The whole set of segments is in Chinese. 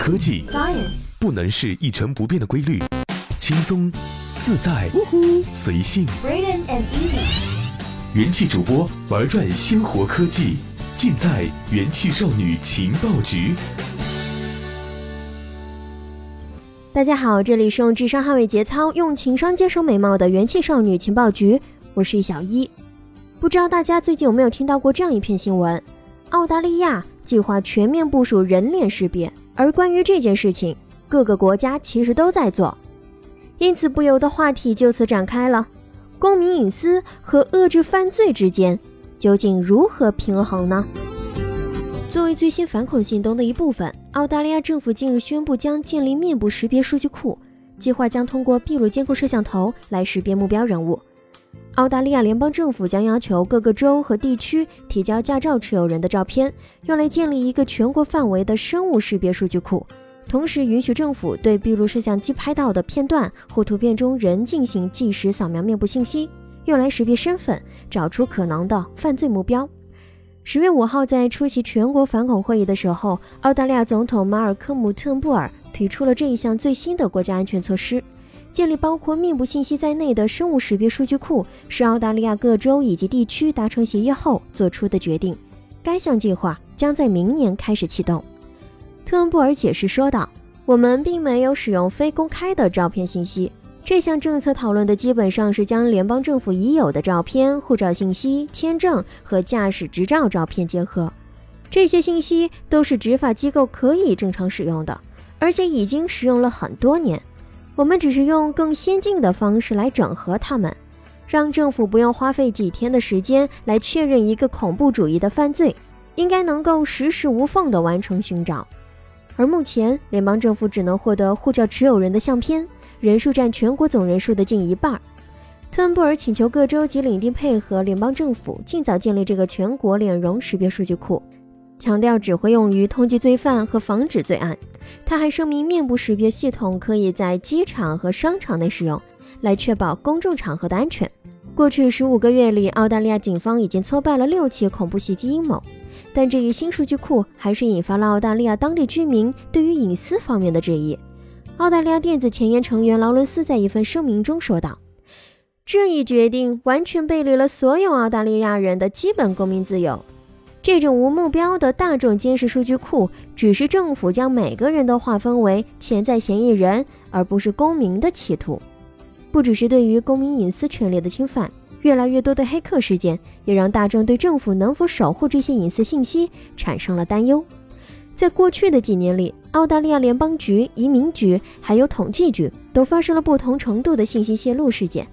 科技 Science 不能是一成不变的规律，轻松、自在、随性。Braden and Easy 元气主播玩转鲜活科技，尽在元气少女情报局。大家好，这里是用智商捍卫节操，用情商坚守美貌的元气少女情报局，我是小一。不知道大家最近有没有听到过这样一篇新闻？澳大利亚计划全面部署人脸识别，而关于这件事情，各个国家其实都在做，因此不由得话题就此展开了：公民隐私和遏制犯罪之间究竟如何平衡呢？作为最新反恐行动的一部分，澳大利亚政府近日宣布将建立面部识别数据库，计划将通过闭路监控摄像头来识别目标人物。澳大利亚联邦政府将要求各个州和地区提交驾照持有人的照片，用来建立一个全国范围的生物识别数据库，同时允许政府对闭路摄像机拍到的片段或图片中人进行即时扫描面部信息，用来识别身份，找出可能的犯罪目标。十月五号，在出席全国反恐会议的时候，澳大利亚总统马尔科姆·特恩布尔提出了这一项最新的国家安全措施。建立包括面部信息在内的生物识别数据库，是澳大利亚各州以及地区达成协议后做出的决定。该项计划将在明年开始启动。特恩布尔解释说道：“我们并没有使用非公开的照片信息。这项政策讨论的基本上是将联邦政府已有的照片、护照信息、签证和驾驶执照照片结合。这些信息都是执法机构可以正常使用的，而且已经使用了很多年。”我们只是用更先进的方式来整合他们，让政府不用花费几天的时间来确认一个恐怖主义的犯罪，应该能够实时无缝地完成寻找。而目前，联邦政府只能获得护照持有人的相片，人数占全国总人数的近一半。特恩布尔请求各州及领地配合联邦政府，尽早建立这个全国脸容识别数据库，强调只会用于通缉罪犯和防止罪案。他还声明，面部识别系统可以在机场和商场内使用，来确保公众场合的安全。过去十五个月里，澳大利亚警方已经挫败了六起恐怖袭击阴谋，但这一新数据库还是引发了澳大利亚当地居民对于隐私方面的质疑。澳大利亚电子前沿成员劳伦斯在一份声明中说道：“这一决定完全背离了所有澳大利亚人的基本公民自由。”这种无目标的大众监视数据库，只是政府将每个人都划分为潜在嫌疑人，而不是公民的企图。不只是对于公民隐私权利的侵犯，越来越多的黑客事件也让大众对政府能否守护这些隐私信息产生了担忧。在过去的几年里，澳大利亚联邦局、移民局还有统计局都发生了不同程度的信息泄露事件。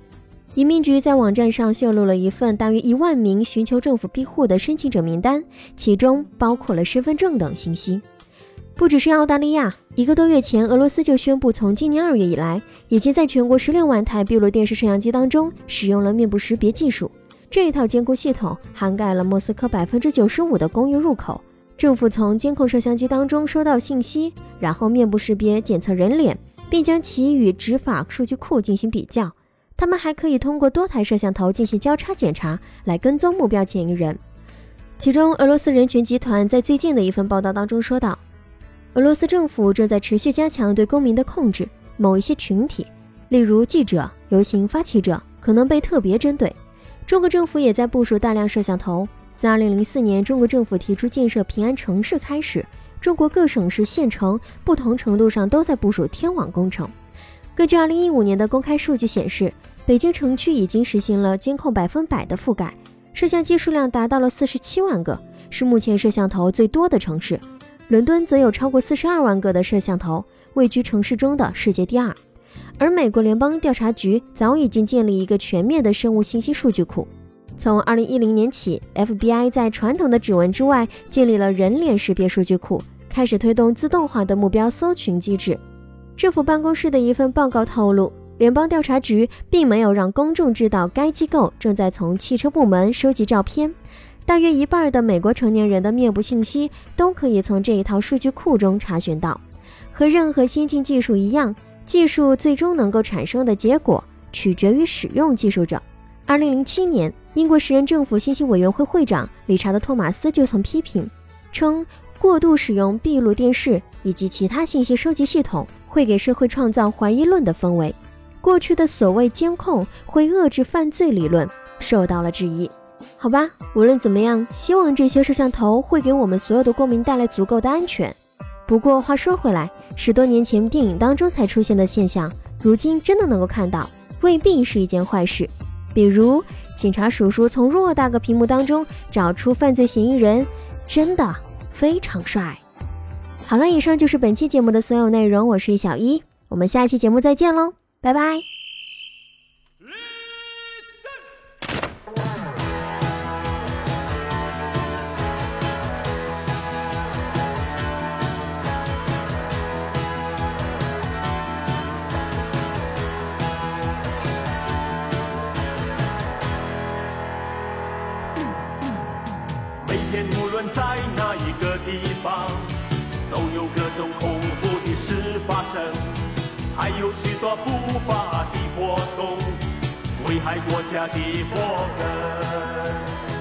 移民局在网站上泄露了一份大约一万名寻求政府庇护的申请者名单，其中包括了身份证等信息。不只是澳大利亚，一个多月前，俄罗斯就宣布，从今年二月以来，已经在全国十六万台闭路电视摄像机当中使用了面部识别技术。这一套监控系统涵盖了莫斯科百分之九十五的公寓入口。政府从监控摄像机当中收到信息，然后面部识别检测人脸，并将其与执法数据库进行比较。他们还可以通过多台摄像头进行交叉检查，来跟踪目标嫌疑人。其中，俄罗斯人权集团在最近的一份报道当中说道，俄罗斯政府正在持续加强对公民的控制，某一些群体，例如记者、游行发起者，可能被特别针对。中国政府也在部署大量摄像头。自2004年中国政府提出建设平安城市开始，中国各省市县城不同程度上都在部署天网工程。根据2015年的公开数据显示，北京城区已经实行了监控百分百的覆盖，摄像机数量达到了四十七万个，是目前摄像头最多的城市。伦敦则有超过四十二万个的摄像头，位居城市中的世界第二。而美国联邦调查局早已经建立一个全面的生物信息数据库。从2010年起，FBI 在传统的指纹之外建立了人脸识别数据库，开始推动自动化的目标搜寻机制。政府办公室的一份报告透露。联邦调查局并没有让公众知道该机构正在从汽车部门收集照片。大约一半的美国成年人的面部信息都可以从这一套数据库中查询到。和任何先进技术一样，技术最终能够产生的结果取决于使用技术者。二零零七年，英国时任政府信息委员会会长理查德·托马斯就曾批评称，过度使用闭路电视以及其他信息收集系统，会给社会创造怀疑论的氛围。过去的所谓监控会遏制犯罪理论受到了质疑。好吧，无论怎么样，希望这些摄像头会给我们所有的公民带来足够的安全。不过话说回来，十多年前电影当中才出现的现象，如今真的能够看到，未必是一件坏事。比如，警察叔叔从偌大个屏幕当中找出犯罪嫌疑人，真的非常帅。好了，以上就是本期节目的所有内容，我是小一，我们下期节目再见喽，拜拜。每天无论在哪一个地方，都有各种恐怖的事发生，还有许多不法的活动，危害国家的国根。